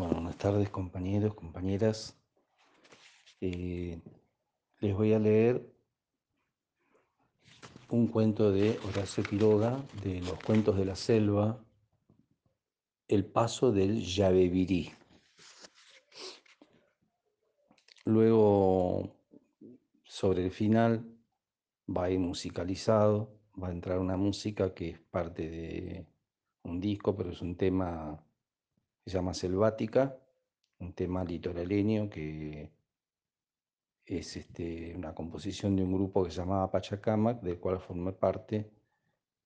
Bueno, buenas tardes compañeros, compañeras. Eh, les voy a leer un cuento de Horacio Quiroga, de los cuentos de la selva, El paso del Yabebirí. Luego, sobre el final, va a ir musicalizado, va a entrar una música que es parte de un disco, pero es un tema se llama Selvática, un tema litoraleño que es este, una composición de un grupo que se llamaba Pachacamac, del cual formé parte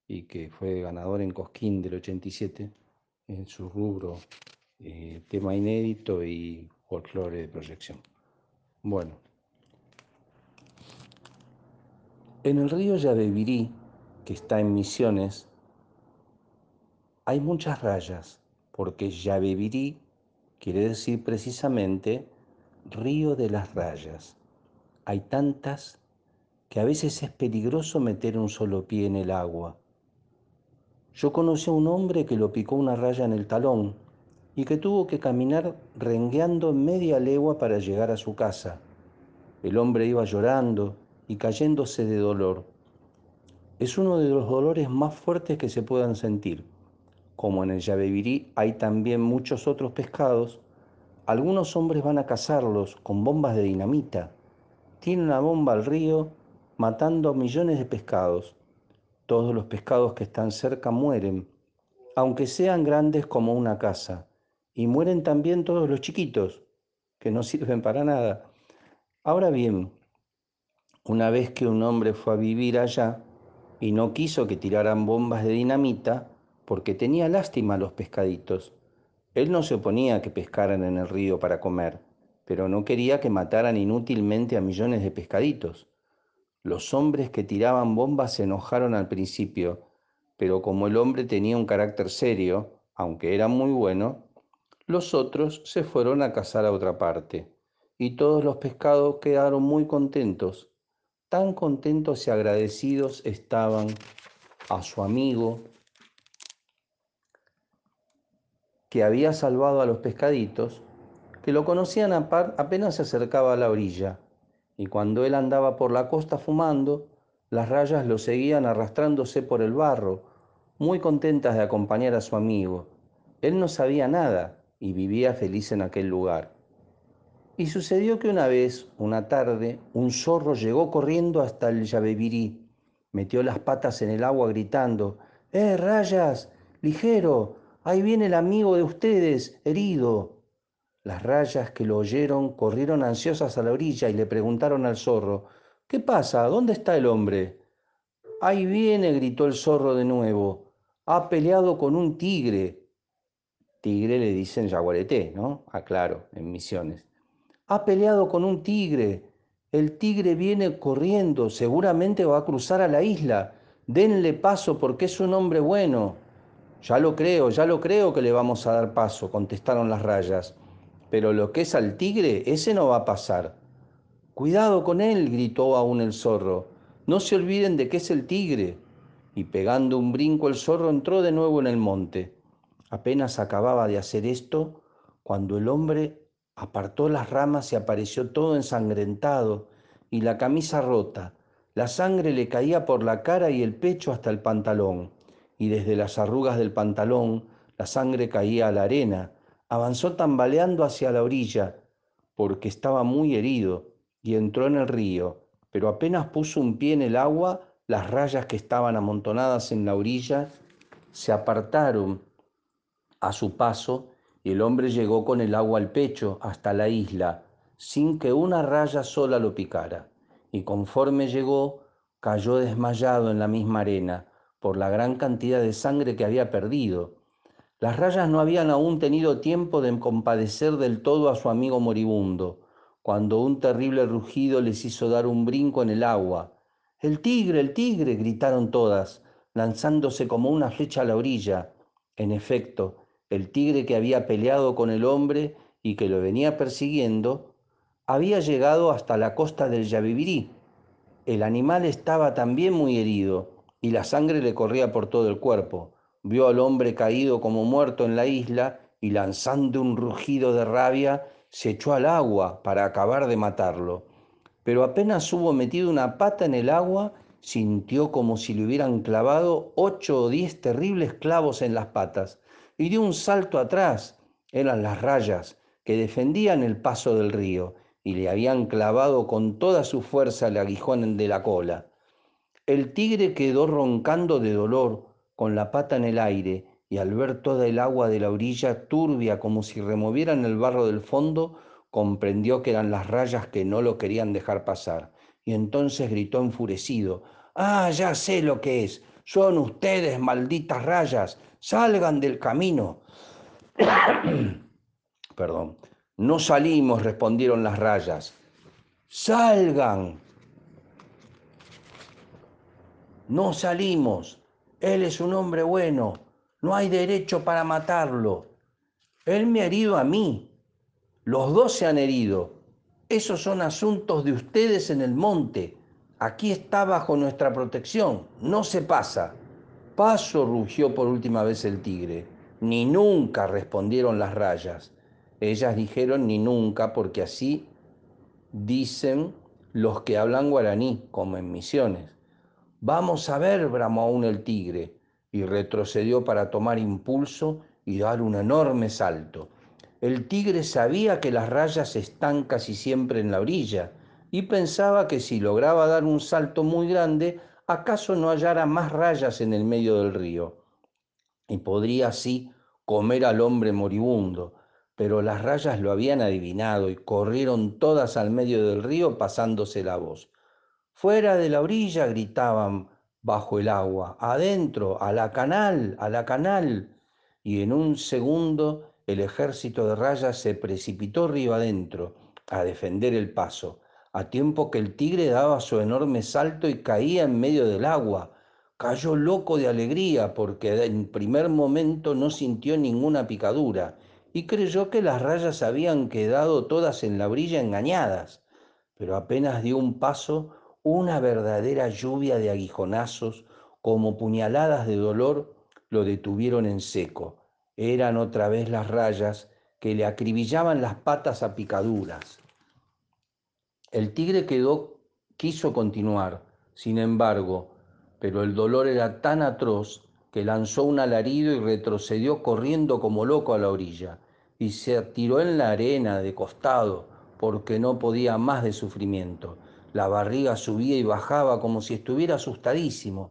y que fue ganador en Cosquín del 87 en su rubro eh, tema inédito y folclore de proyección. Bueno, en el río Yabebirí, que está en Misiones, hay muchas rayas porque Yabebirí quiere decir precisamente río de las rayas. Hay tantas que a veces es peligroso meter un solo pie en el agua. Yo conocí a un hombre que lo picó una raya en el talón y que tuvo que caminar rengueando media legua para llegar a su casa. El hombre iba llorando y cayéndose de dolor. Es uno de los dolores más fuertes que se puedan sentir como en el Yabebirí hay también muchos otros pescados, algunos hombres van a cazarlos con bombas de dinamita. Tienen una bomba al río matando millones de pescados. Todos los pescados que están cerca mueren, aunque sean grandes como una casa. Y mueren también todos los chiquitos, que no sirven para nada. Ahora bien, una vez que un hombre fue a vivir allá y no quiso que tiraran bombas de dinamita, porque tenía lástima a los pescaditos. Él no se oponía a que pescaran en el río para comer, pero no quería que mataran inútilmente a millones de pescaditos. Los hombres que tiraban bombas se enojaron al principio, pero como el hombre tenía un carácter serio, aunque era muy bueno, los otros se fueron a cazar a otra parte, y todos los pescados quedaron muy contentos. Tan contentos y agradecidos estaban a su amigo que había salvado a los pescaditos, que lo conocían apenas se acercaba a la orilla, y cuando él andaba por la costa fumando, las rayas lo seguían arrastrándose por el barro, muy contentas de acompañar a su amigo. Él no sabía nada y vivía feliz en aquel lugar. Y sucedió que una vez, una tarde, un zorro llegó corriendo hasta el Yabebirí, metió las patas en el agua gritando, ¡Eh, rayas! ¡Ligero! Ahí viene el amigo de ustedes, herido. Las rayas que lo oyeron corrieron ansiosas a la orilla y le preguntaron al zorro, ¿qué pasa? ¿Dónde está el hombre? Ahí viene, gritó el zorro de nuevo. Ha peleado con un tigre. Tigre le dicen yaguareté, ¿no? Aclaro, en misiones. Ha peleado con un tigre. El tigre viene corriendo, seguramente va a cruzar a la isla. Denle paso porque es un hombre bueno. Ya lo creo, ya lo creo que le vamos a dar paso, contestaron las rayas. Pero lo que es al tigre, ese no va a pasar. Cuidado con él, gritó aún el zorro. No se olviden de que es el tigre. Y pegando un brinco el zorro entró de nuevo en el monte. Apenas acababa de hacer esto, cuando el hombre apartó las ramas y apareció todo ensangrentado y la camisa rota. La sangre le caía por la cara y el pecho hasta el pantalón y desde las arrugas del pantalón la sangre caía a la arena. Avanzó tambaleando hacia la orilla, porque estaba muy herido, y entró en el río, pero apenas puso un pie en el agua, las rayas que estaban amontonadas en la orilla se apartaron a su paso y el hombre llegó con el agua al pecho hasta la isla, sin que una raya sola lo picara. Y conforme llegó, cayó desmayado en la misma arena por la gran cantidad de sangre que había perdido. Las rayas no habían aún tenido tiempo de compadecer del todo a su amigo moribundo, cuando un terrible rugido les hizo dar un brinco en el agua. El tigre, el tigre, gritaron todas, lanzándose como una flecha a la orilla. En efecto, el tigre que había peleado con el hombre y que lo venía persiguiendo, había llegado hasta la costa del Yavivirí. El animal estaba también muy herido y la sangre le corría por todo el cuerpo. Vio al hombre caído como muerto en la isla y lanzando un rugido de rabia, se echó al agua para acabar de matarlo. Pero apenas hubo metido una pata en el agua, sintió como si le hubieran clavado ocho o diez terribles clavos en las patas y dio un salto atrás. Eran las rayas que defendían el paso del río y le habían clavado con toda su fuerza el aguijón de la cola. El tigre quedó roncando de dolor, con la pata en el aire, y al ver toda el agua de la orilla turbia como si removieran el barro del fondo, comprendió que eran las rayas que no lo querían dejar pasar. Y entonces gritó enfurecido, Ah, ya sé lo que es. Son ustedes, malditas rayas. Salgan del camino. Perdón. No salimos, respondieron las rayas. Salgan. No salimos. Él es un hombre bueno. No hay derecho para matarlo. Él me ha herido a mí. Los dos se han herido. Esos son asuntos de ustedes en el monte. Aquí está bajo nuestra protección. No se pasa. Paso, rugió por última vez el tigre. Ni nunca, respondieron las rayas. Ellas dijeron ni nunca porque así dicen los que hablan guaraní, como en misiones. Vamos a ver, bramó aún el tigre, y retrocedió para tomar impulso y dar un enorme salto. El tigre sabía que las rayas están casi siempre en la orilla y pensaba que si lograba dar un salto muy grande, acaso no hallara más rayas en el medio del río y podría así comer al hombre moribundo. Pero las rayas lo habían adivinado y corrieron todas al medio del río pasándose la voz. Fuera de la orilla gritaban bajo el agua, adentro, a la canal, a la canal. Y en un segundo el ejército de rayas se precipitó río adentro a defender el paso, a tiempo que el tigre daba su enorme salto y caía en medio del agua. Cayó loco de alegría porque en primer momento no sintió ninguna picadura y creyó que las rayas habían quedado todas en la orilla engañadas, pero apenas dio un paso, una verdadera lluvia de aguijonazos, como puñaladas de dolor, lo detuvieron en seco. Eran otra vez las rayas que le acribillaban las patas a picaduras. El tigre quedó, quiso continuar, sin embargo, pero el dolor era tan atroz que lanzó un alarido y retrocedió corriendo como loco a la orilla y se tiró en la arena de costado porque no podía más de sufrimiento. La barriga subía y bajaba como si estuviera asustadísimo.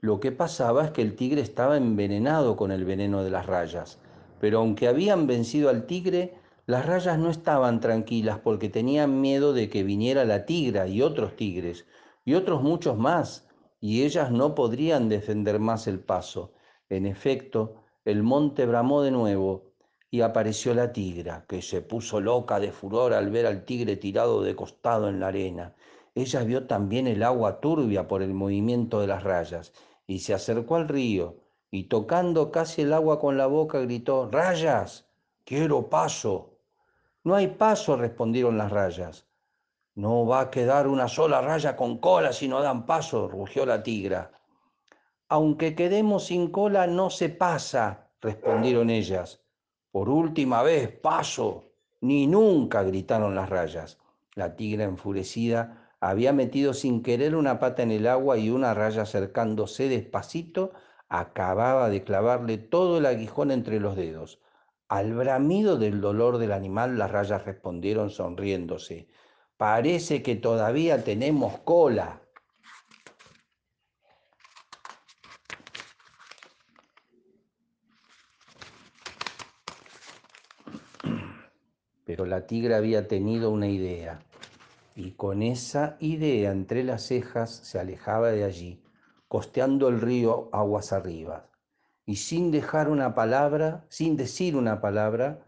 Lo que pasaba es que el tigre estaba envenenado con el veneno de las rayas. Pero aunque habían vencido al tigre, las rayas no estaban tranquilas porque tenían miedo de que viniera la tigra y otros tigres, y otros muchos más, y ellas no podrían defender más el paso. En efecto, el monte bramó de nuevo y apareció la tigra, que se puso loca de furor al ver al tigre tirado de costado en la arena. Ella vio también el agua turbia por el movimiento de las rayas y se acercó al río y tocando casi el agua con la boca gritó, Rayas, quiero paso. No hay paso, respondieron las rayas. No va a quedar una sola raya con cola si no dan paso, rugió la tigra. Aunque quedemos sin cola, no se pasa, respondieron ellas. Por última vez, paso. Ni nunca, gritaron las rayas. La tigra enfurecida había metido sin querer una pata en el agua y una raya acercándose despacito acababa de clavarle todo el aguijón entre los dedos. Al bramido del dolor del animal las rayas respondieron sonriéndose. Parece que todavía tenemos cola. Pero la tigra había tenido una idea y con esa idea entre las cejas se alejaba de allí, costeando el río aguas arriba. Y sin dejar una palabra, sin decir una palabra,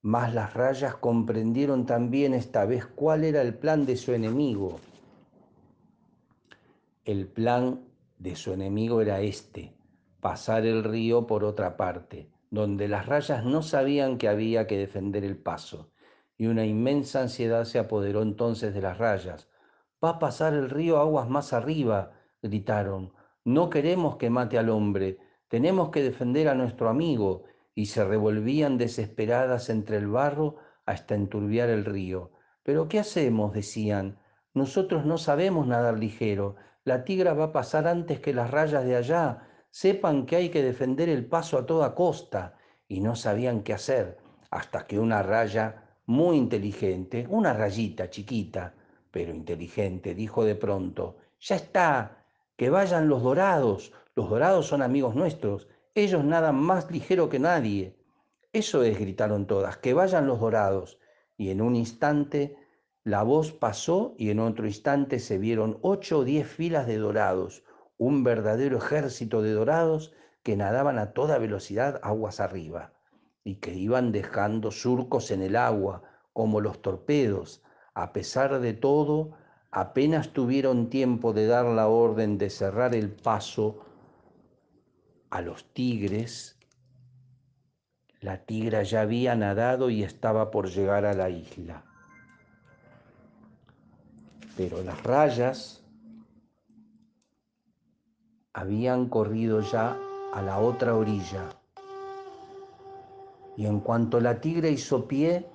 más las rayas comprendieron también esta vez cuál era el plan de su enemigo. El plan de su enemigo era este, pasar el río por otra parte, donde las rayas no sabían que había que defender el paso, y una inmensa ansiedad se apoderó entonces de las rayas. Va a pasar el río aguas más arriba, gritaron. No queremos que mate al hombre, tenemos que defender a nuestro amigo. y se revolvían desesperadas entre el barro hasta enturbiar el río. Pero ¿qué hacemos? decían. Nosotros no sabemos nadar ligero. La tigra va a pasar antes que las rayas de allá. Sepan que hay que defender el paso a toda costa. Y no sabían qué hacer, hasta que una raya muy inteligente, una rayita chiquita, pero inteligente, dijo de pronto, ya está, que vayan los dorados. Los dorados son amigos nuestros. Ellos nadan más ligero que nadie. Eso es, gritaron todas, que vayan los dorados. Y en un instante la voz pasó y en otro instante se vieron ocho o diez filas de dorados, un verdadero ejército de dorados que nadaban a toda velocidad aguas arriba y que iban dejando surcos en el agua como los torpedos. A pesar de todo, apenas tuvieron tiempo de dar la orden de cerrar el paso a los tigres, la tigra ya había nadado y estaba por llegar a la isla. Pero las rayas habían corrido ya a la otra orilla. Y en cuanto la tigra hizo pie,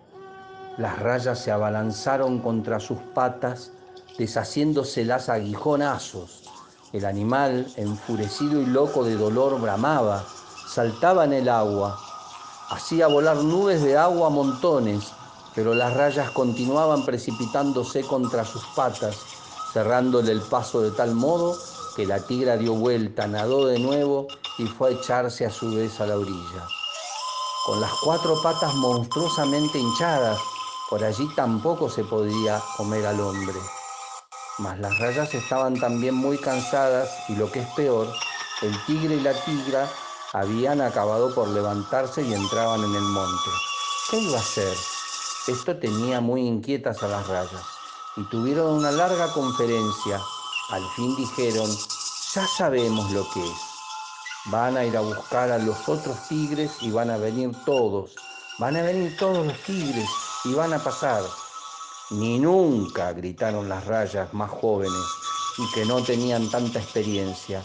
las rayas se abalanzaron contra sus patas, deshaciéndoselas aguijonazos el animal, enfurecido y loco de dolor, bramaba, saltaba en el agua, hacía volar nubes de agua a montones, pero las rayas continuaban precipitándose contra sus patas, cerrándole el paso de tal modo que la tigra dio vuelta, nadó de nuevo y fue a echarse a su vez a la orilla. Con las cuatro patas monstruosamente hinchadas, por allí tampoco se podía comer al hombre mas las rayas estaban también muy cansadas y lo que es peor, el tigre y la tigra habían acabado por levantarse y entraban en el monte. ¿Qué iba a hacer? Esto tenía muy inquietas a las rayas y tuvieron una larga conferencia. Al fin dijeron, ya sabemos lo que es. Van a ir a buscar a los otros tigres y van a venir todos. Van a venir todos los tigres y van a pasar. Ni nunca, gritaron las rayas más jóvenes y que no tenían tanta experiencia.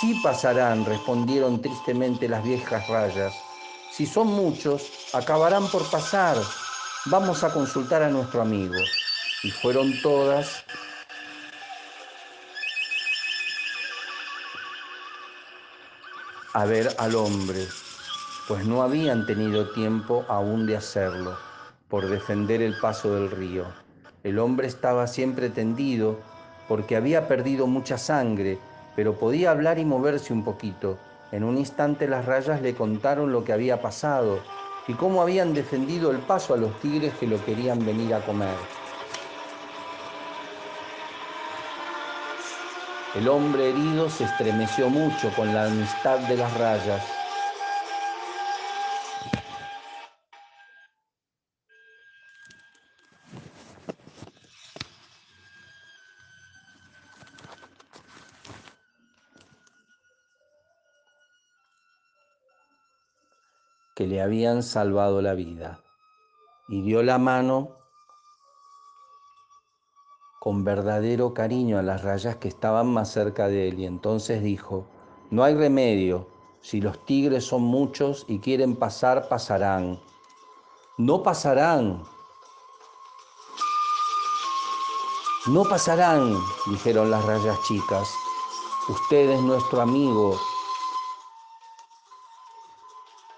Sí pasarán, respondieron tristemente las viejas rayas. Si son muchos, acabarán por pasar. Vamos a consultar a nuestro amigo. Y fueron todas a ver al hombre, pues no habían tenido tiempo aún de hacerlo por defender el paso del río. El hombre estaba siempre tendido porque había perdido mucha sangre, pero podía hablar y moverse un poquito. En un instante las rayas le contaron lo que había pasado y cómo habían defendido el paso a los tigres que lo querían venir a comer. El hombre herido se estremeció mucho con la amistad de las rayas. Que le habían salvado la vida. Y dio la mano con verdadero cariño a las rayas que estaban más cerca de él y entonces dijo, no hay remedio, si los tigres son muchos y quieren pasar, pasarán. No pasarán. No pasarán, dijeron las rayas chicas. Usted es nuestro amigo,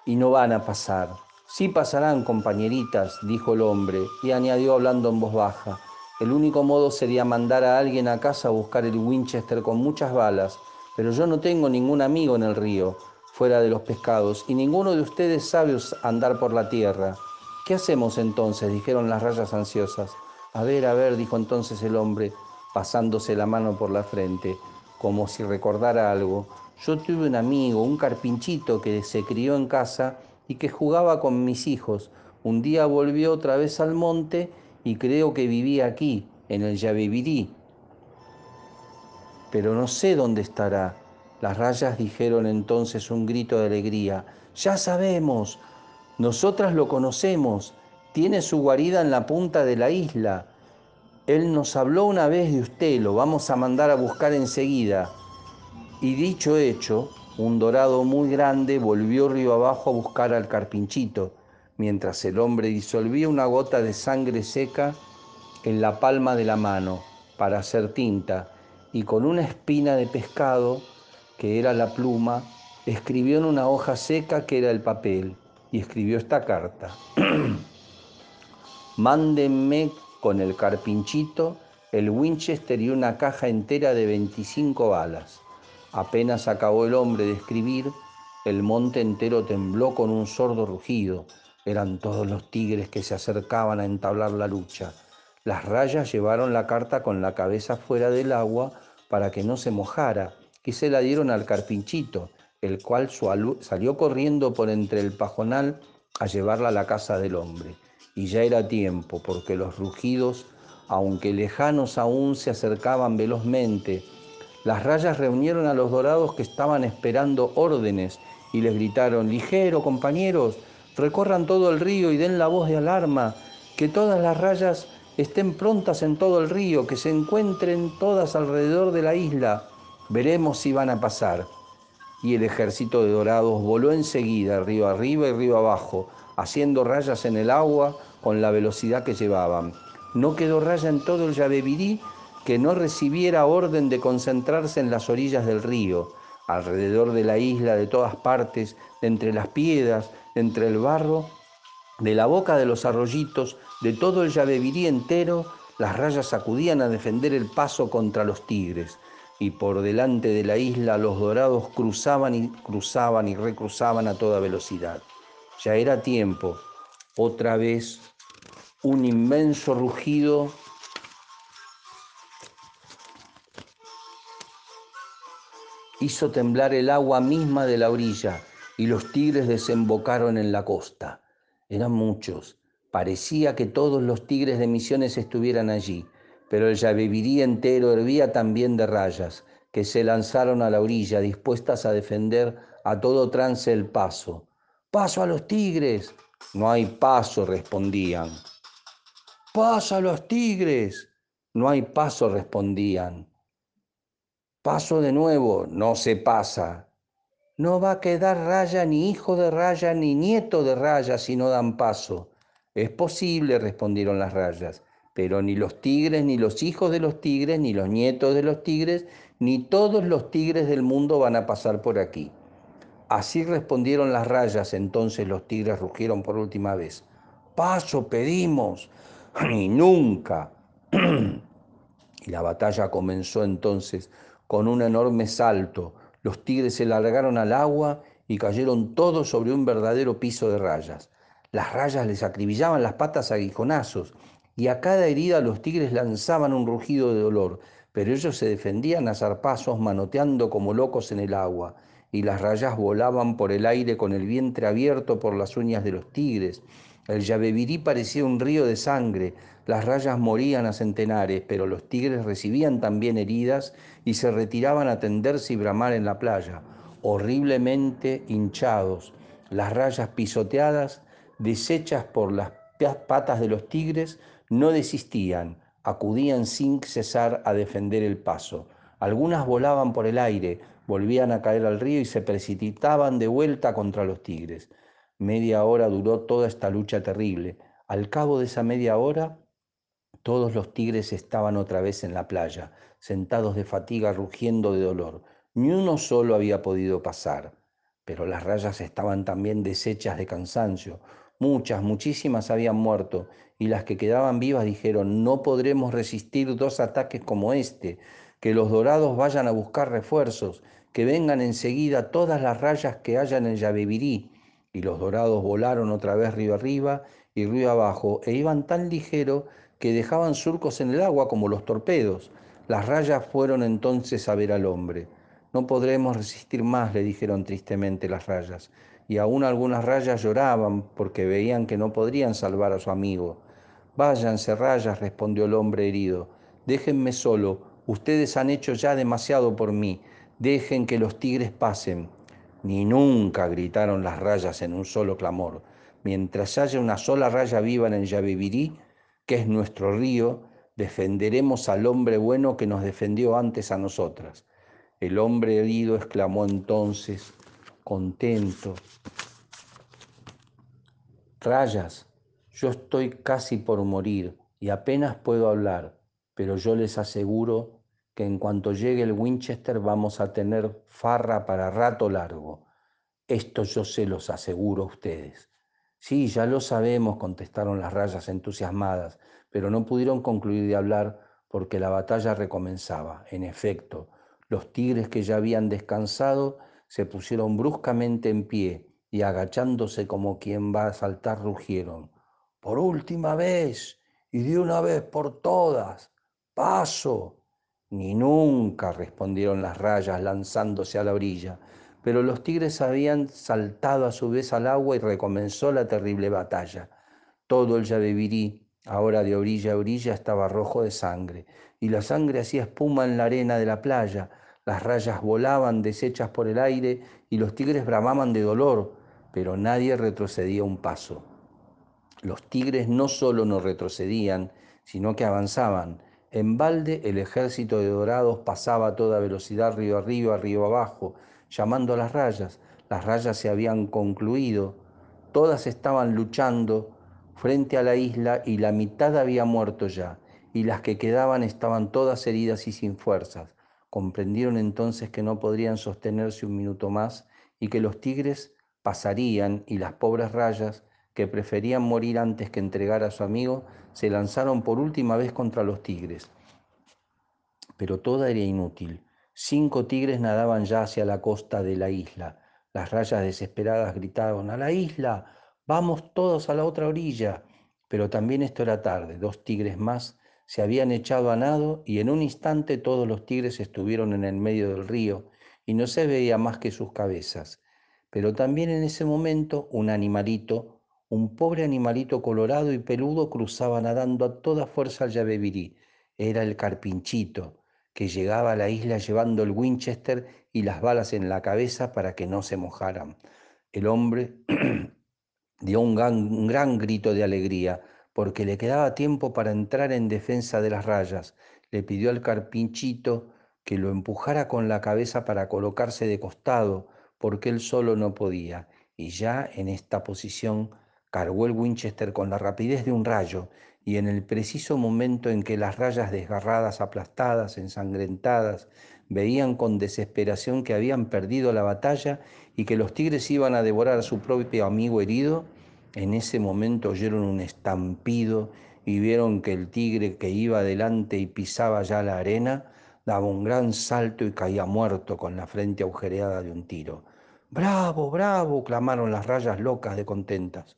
y no van a pasar. Sí pasarán, compañeritas, dijo el hombre, y añadió hablando en voz baja. El único modo sería mandar a alguien a casa a buscar el Winchester con muchas balas, pero yo no tengo ningún amigo en el río, fuera de los pescados, y ninguno de ustedes sabe andar por la tierra. ¿Qué hacemos entonces? dijeron las rayas ansiosas. A ver, a ver, dijo entonces el hombre, pasándose la mano por la frente, como si recordara algo. Yo tuve un amigo, un carpinchito que se crió en casa y que jugaba con mis hijos. Un día volvió otra vez al monte y creo que vivía aquí, en el Yabebirí. Pero no sé dónde estará. Las rayas dijeron entonces un grito de alegría. Ya sabemos, nosotras lo conocemos. Tiene su guarida en la punta de la isla. Él nos habló una vez de usted, lo vamos a mandar a buscar enseguida. Y dicho hecho, un dorado muy grande volvió río abajo a buscar al carpinchito, mientras el hombre disolvía una gota de sangre seca en la palma de la mano para hacer tinta y con una espina de pescado, que era la pluma, escribió en una hoja seca que era el papel y escribió esta carta. Mándenme con el carpinchito el Winchester y una caja entera de 25 balas. Apenas acabó el hombre de escribir, el monte entero tembló con un sordo rugido. Eran todos los tigres que se acercaban a entablar la lucha. Las rayas llevaron la carta con la cabeza fuera del agua para que no se mojara y se la dieron al carpinchito, el cual salió corriendo por entre el pajonal a llevarla a la casa del hombre. Y ya era tiempo, porque los rugidos, aunque lejanos aún, se acercaban velozmente. Las rayas reunieron a los dorados que estaban esperando órdenes y les gritaron, ligero, compañeros, recorran todo el río y den la voz de alarma, que todas las rayas estén prontas en todo el río, que se encuentren todas alrededor de la isla. Veremos si van a pasar. Y el ejército de dorados voló enseguida, río arriba y río abajo, haciendo rayas en el agua con la velocidad que llevaban. No quedó raya en todo el Yabebirí que no recibiera orden de concentrarse en las orillas del río, alrededor de la isla, de todas partes, entre las piedras, entre el barro de la boca de los arroyitos, de todo el Yabebirí entero, las rayas acudían a defender el paso contra los tigres, y por delante de la isla los dorados cruzaban y cruzaban y recruzaban a toda velocidad. Ya era tiempo, otra vez un inmenso rugido hizo temblar el agua misma de la orilla y los tigres desembocaron en la costa. Eran muchos. Parecía que todos los tigres de Misiones estuvieran allí, pero el Yabebirí entero hervía también de rayas, que se lanzaron a la orilla, dispuestas a defender a todo trance el paso. ¡Paso a los tigres! No hay paso, respondían. ¡Paso a los tigres! No hay paso, respondían. Paso de nuevo, no se pasa. No va a quedar raya ni hijo de raya ni nieto de raya si no dan paso. Es posible, respondieron las rayas, pero ni los tigres, ni los hijos de los tigres, ni los nietos de los tigres, ni todos los tigres del mundo van a pasar por aquí. Así respondieron las rayas, entonces los tigres rugieron por última vez. Paso pedimos, ni nunca. y la batalla comenzó entonces con un enorme salto los tigres se largaron al agua y cayeron todos sobre un verdadero piso de rayas. Las rayas les acribillaban las patas a aguijonazos y a cada herida los tigres lanzaban un rugido de dolor, pero ellos se defendían a zarpazos manoteando como locos en el agua, y las rayas volaban por el aire con el vientre abierto por las uñas de los tigres. El Yabebirí parecía un río de sangre, las rayas morían a centenares, pero los tigres recibían también heridas y se retiraban a tenderse y bramar en la playa, horriblemente hinchados, las rayas pisoteadas, deshechas por las patas de los tigres, no desistían, acudían sin cesar a defender el paso. Algunas volaban por el aire, volvían a caer al río y se precipitaban de vuelta contra los tigres. Media hora duró toda esta lucha terrible. Al cabo de esa media hora, todos los tigres estaban otra vez en la playa, sentados de fatiga, rugiendo de dolor. Ni uno solo había podido pasar, pero las rayas estaban también deshechas de cansancio. Muchas, muchísimas habían muerto, y las que quedaban vivas dijeron, no podremos resistir dos ataques como este, que los dorados vayan a buscar refuerzos, que vengan enseguida todas las rayas que hayan en Yabebirí. Y los dorados volaron otra vez río arriba y río abajo, e iban tan ligero que dejaban surcos en el agua como los torpedos. Las rayas fueron entonces a ver al hombre. No podremos resistir más, le dijeron tristemente las rayas, y aún algunas rayas lloraban porque veían que no podrían salvar a su amigo. Váyanse, rayas, respondió el hombre herido, déjenme solo, ustedes han hecho ya demasiado por mí, dejen que los tigres pasen. Ni nunca, gritaron las rayas en un solo clamor. Mientras haya una sola raya viva en el que es nuestro río, defenderemos al hombre bueno que nos defendió antes a nosotras. El hombre herido exclamó entonces, contento, Rayas, yo estoy casi por morir y apenas puedo hablar, pero yo les aseguro que en cuanto llegue el Winchester vamos a tener farra para rato largo. Esto yo se los aseguro a ustedes. Sí, ya lo sabemos, contestaron las rayas entusiasmadas, pero no pudieron concluir de hablar porque la batalla recomenzaba. En efecto, los tigres que ya habían descansado se pusieron bruscamente en pie y agachándose como quien va a saltar rugieron. Por última vez y de una vez por todas, paso. Ni nunca, respondieron las rayas lanzándose a la orilla, pero los tigres habían saltado a su vez al agua y recomenzó la terrible batalla. Todo el Yabebirí, ahora de orilla a orilla, estaba rojo de sangre, y la sangre hacía espuma en la arena de la playa, las rayas volaban deshechas por el aire y los tigres bramaban de dolor, pero nadie retrocedía un paso. Los tigres no solo no retrocedían, sino que avanzaban, en balde el ejército de dorados pasaba a toda velocidad río arriba, río abajo, llamando a las rayas. Las rayas se habían concluido, todas estaban luchando frente a la isla y la mitad había muerto ya, y las que quedaban estaban todas heridas y sin fuerzas. Comprendieron entonces que no podrían sostenerse un minuto más y que los tigres pasarían y las pobres rayas que preferían morir antes que entregar a su amigo, se lanzaron por última vez contra los tigres. Pero toda era inútil. Cinco tigres nadaban ya hacia la costa de la isla. Las rayas desesperadas gritaban, a la isla, vamos todos a la otra orilla. Pero también esto era tarde. Dos tigres más se habían echado a nado y en un instante todos los tigres estuvieron en el medio del río y no se veía más que sus cabezas. Pero también en ese momento un animalito un pobre animalito colorado y peludo cruzaba nadando a toda fuerza al Yabebirí. Era el carpinchito, que llegaba a la isla llevando el Winchester y las balas en la cabeza para que no se mojaran. El hombre dio un gran, un gran grito de alegría, porque le quedaba tiempo para entrar en defensa de las rayas. Le pidió al carpinchito que lo empujara con la cabeza para colocarse de costado, porque él solo no podía. Y ya en esta posición Cargó el Winchester con la rapidez de un rayo y en el preciso momento en que las rayas desgarradas, aplastadas, ensangrentadas, veían con desesperación que habían perdido la batalla y que los tigres iban a devorar a su propio amigo herido, en ese momento oyeron un estampido y vieron que el tigre que iba adelante y pisaba ya la arena, daba un gran salto y caía muerto con la frente agujereada de un tiro. Bravo, bravo, clamaron las rayas locas de contentas.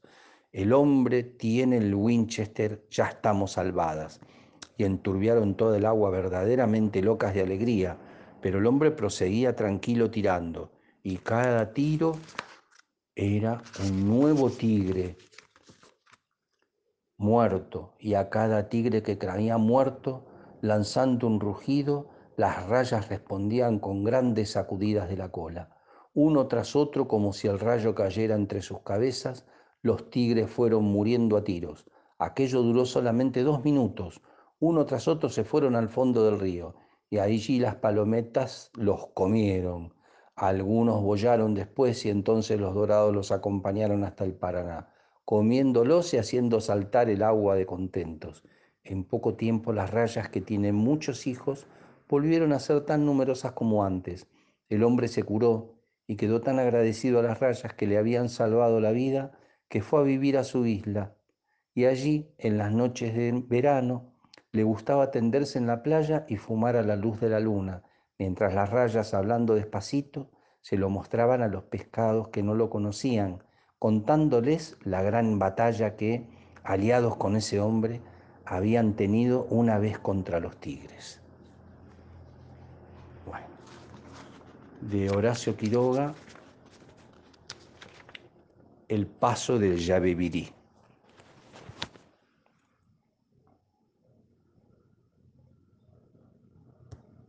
El hombre tiene el Winchester, ya estamos salvadas. Y enturbiaron toda el agua verdaderamente locas de alegría, pero el hombre proseguía tranquilo tirando, y cada tiro era un nuevo tigre muerto, y a cada tigre que caía muerto, lanzando un rugido, las rayas respondían con grandes sacudidas de la cola. Uno tras otro, como si el rayo cayera entre sus cabezas, los tigres fueron muriendo a tiros. Aquello duró solamente dos minutos. Uno tras otro se fueron al fondo del río y allí las palometas los comieron. Algunos bollaron después y entonces los dorados los acompañaron hasta el Paraná, comiéndolos y haciendo saltar el agua de contentos. En poco tiempo las rayas que tienen muchos hijos volvieron a ser tan numerosas como antes. El hombre se curó y quedó tan agradecido a las rayas que le habían salvado la vida que fue a vivir a su isla y allí, en las noches de verano, le gustaba tenderse en la playa y fumar a la luz de la luna, mientras las rayas, hablando despacito, se lo mostraban a los pescados que no lo conocían, contándoles la gran batalla que, aliados con ese hombre, habían tenido una vez contra los tigres. Bueno, de Horacio Quiroga, el paso del Yabebirí.